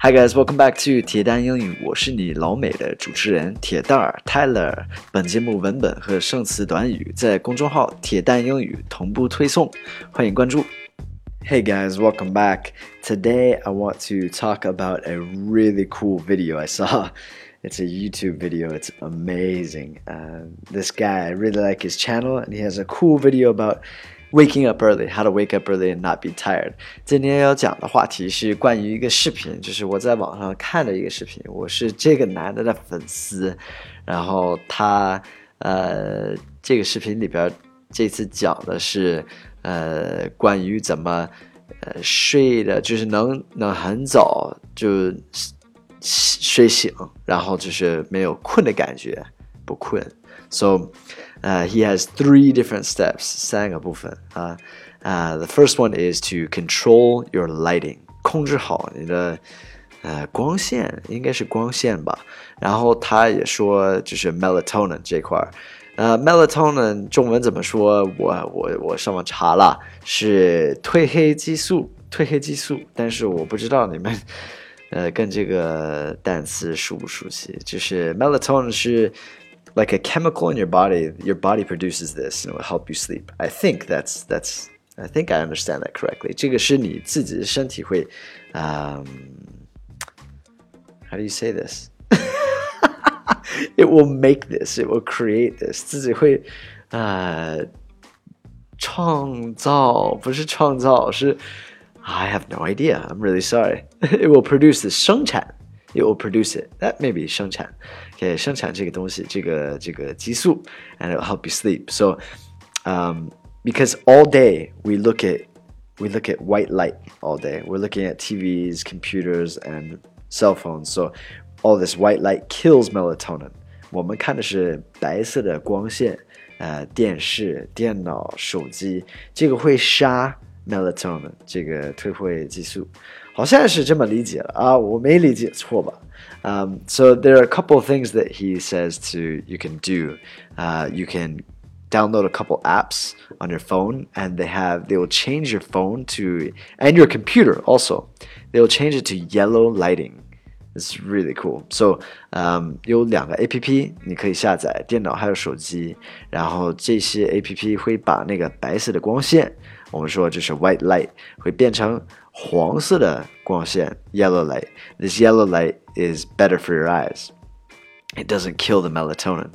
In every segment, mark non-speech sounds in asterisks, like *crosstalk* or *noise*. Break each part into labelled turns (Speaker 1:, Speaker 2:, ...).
Speaker 1: Hi guys, welcome back to 铁蛋英语，我是你老美的主持人铁蛋儿 Tyler。本节目文本和生词短语在公众号“铁蛋英语”同步推送，欢迎关注。Hey guys, welcome back. Today I want to talk about a really cool video I saw. It's a YouTube video. It's amazing. Uh, this guy, I really like his channel, and he has a cool video about waking up early, how to wake up early and not be tired。今天要讲的话题是关于一个视频，就是我在网上看的一个视频。我是这个男的的粉丝，然后他呃，这个视频里边这次讲的是呃关于怎么呃睡的，就是能能很早就睡醒，然后就是没有困的感觉，不困。So uh, he has three different steps，三个部分啊。Uh, the first one is to control your lighting，控制好你的呃光线，应该是光线吧。然后他也说就是 melatonin 这块儿，呃，melatonin 中文怎么说？我我我上网查了，是褪黑激素，褪黑激素。但是我不知道你们呃跟这个单词熟不熟悉？就是 melatonin 是。 like a chemical in your body your body produces this and it will help you sleep i think that's that's i think i understand that correctly 这个是你自己的身体会 um how do you say this *laughs* it will make this it will create this 自己会呃创造不是创造是 I have no idea I'm really sorry *laughs* it will produce this 生产 it will produce it. That may be 生产，OK，生产这个东西，这个这个激素，and it will help you sleep. So, um, because all day we look at we look at white light all day. We're looking at TVs, computers, and cell phones. So, all this white light kills melatonin. 我们看的是白色的光线，呃，电视、电脑、手机，这个会杀 melatonin 这个褪黑激素。 好像是这么理解了啊，我没理解错吧？Um, so there are a couple of things that he says to you can do. Uh, you can download a couple apps on your phone, and they have they will change your phone to and your computer also. They will change it to yellow lighting. It's really cool. So, um, 有两个 A P P 你可以下载，电脑还有手机。然后这些 A P P 会把那个白色的光线，我们说就是 white light，会变成 黄色的光线 yellow light. This yellow light is better for your eyes. It doesn't kill the melatonin.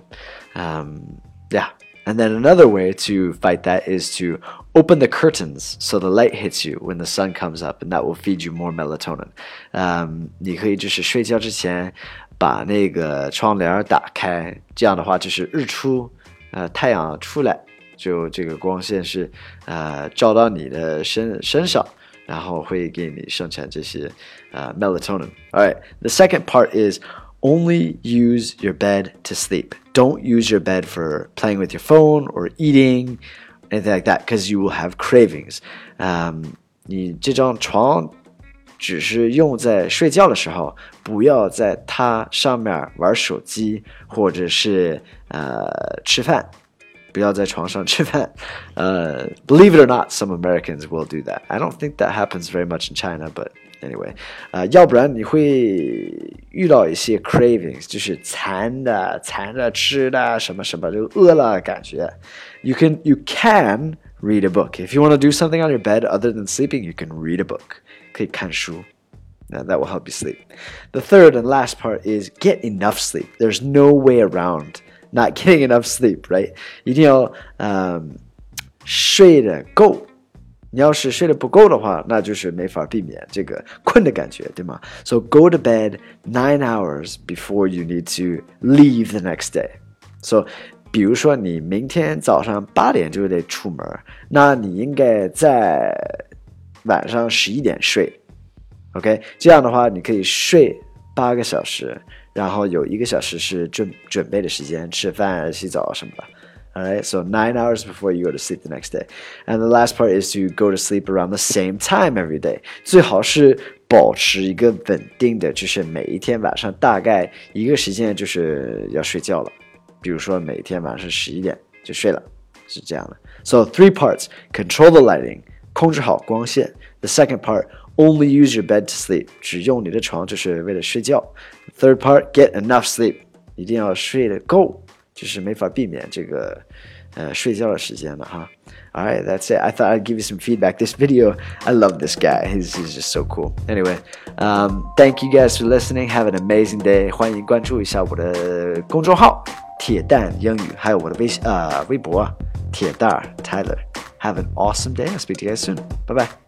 Speaker 1: Um, yeah. And then another way to fight that is to open the curtains so the light hits you when the sun comes up, and that will feed you more melatonin. Um, 你可以就是睡觉之前把那个窗帘打开，这样的话就是日出，呃，太阳出来，就这个光线是呃照到你的身身上。 然后会给你生产这些呃 melatonin. All right, the second part is only use your bed to sleep. Don't use your bed for playing with your phone or eating, anything like that, because you will have cravings. 嗯，你这张床只是用在睡觉的时候，不要在它上面玩手机或者是呃吃饭。 不要*laughs* 在床上吃饭。呃、uh,，believe it or not, some Americans will do that. I don't think that happens very much in China, but anyway，呃，要不然你会遇到一些 cravings，就是馋的、馋着吃的什么什么，就饿了感觉。You can you can read a book if you want to do something on your bed other than sleeping. You can read a book，可以看书。Now that will help you sleep. The third and last part is get enough sleep. There's no way around not getting enough sleep, right? 一定要嗯睡得够。你要是睡得不够的话，那就是没法避免这个困的感觉，对吗？So go to bed nine hours before you need to leave the next day. So 比如说你明天早上八点就得出门，那你应该在晚上十一点睡，OK？这样的话你可以睡 八个小时。然后有一个小时是准准备的时间，吃饭、洗澡什么的。Alright, so nine hours before you go to sleep the next day. And the last part is to go to sleep around the same time every day. 最好是保持一个稳定的，就是每一天晚上大概一个时间就是要睡觉了。比如说每天晚上十一点就睡了，是这样的。So three parts: control the lighting，控制好光线。The second part only use your bed to sleep，只用你的床就是为了睡觉。Third part, get enough sleep，一定要睡得够，就是没法避免这个呃睡觉的时间了哈。All right, that's it. I thought I'd give you some feedback. This video, I love this guy. He's, he's just so cool. Anyway, um, thank you guys for listening. Have an amazing day. 欢迎关注一下我的公众号“铁蛋英语”，还有我的微信呃微博“铁蛋 Tyler”。Have an awesome day. I'll speak to you guys soon. Bye bye.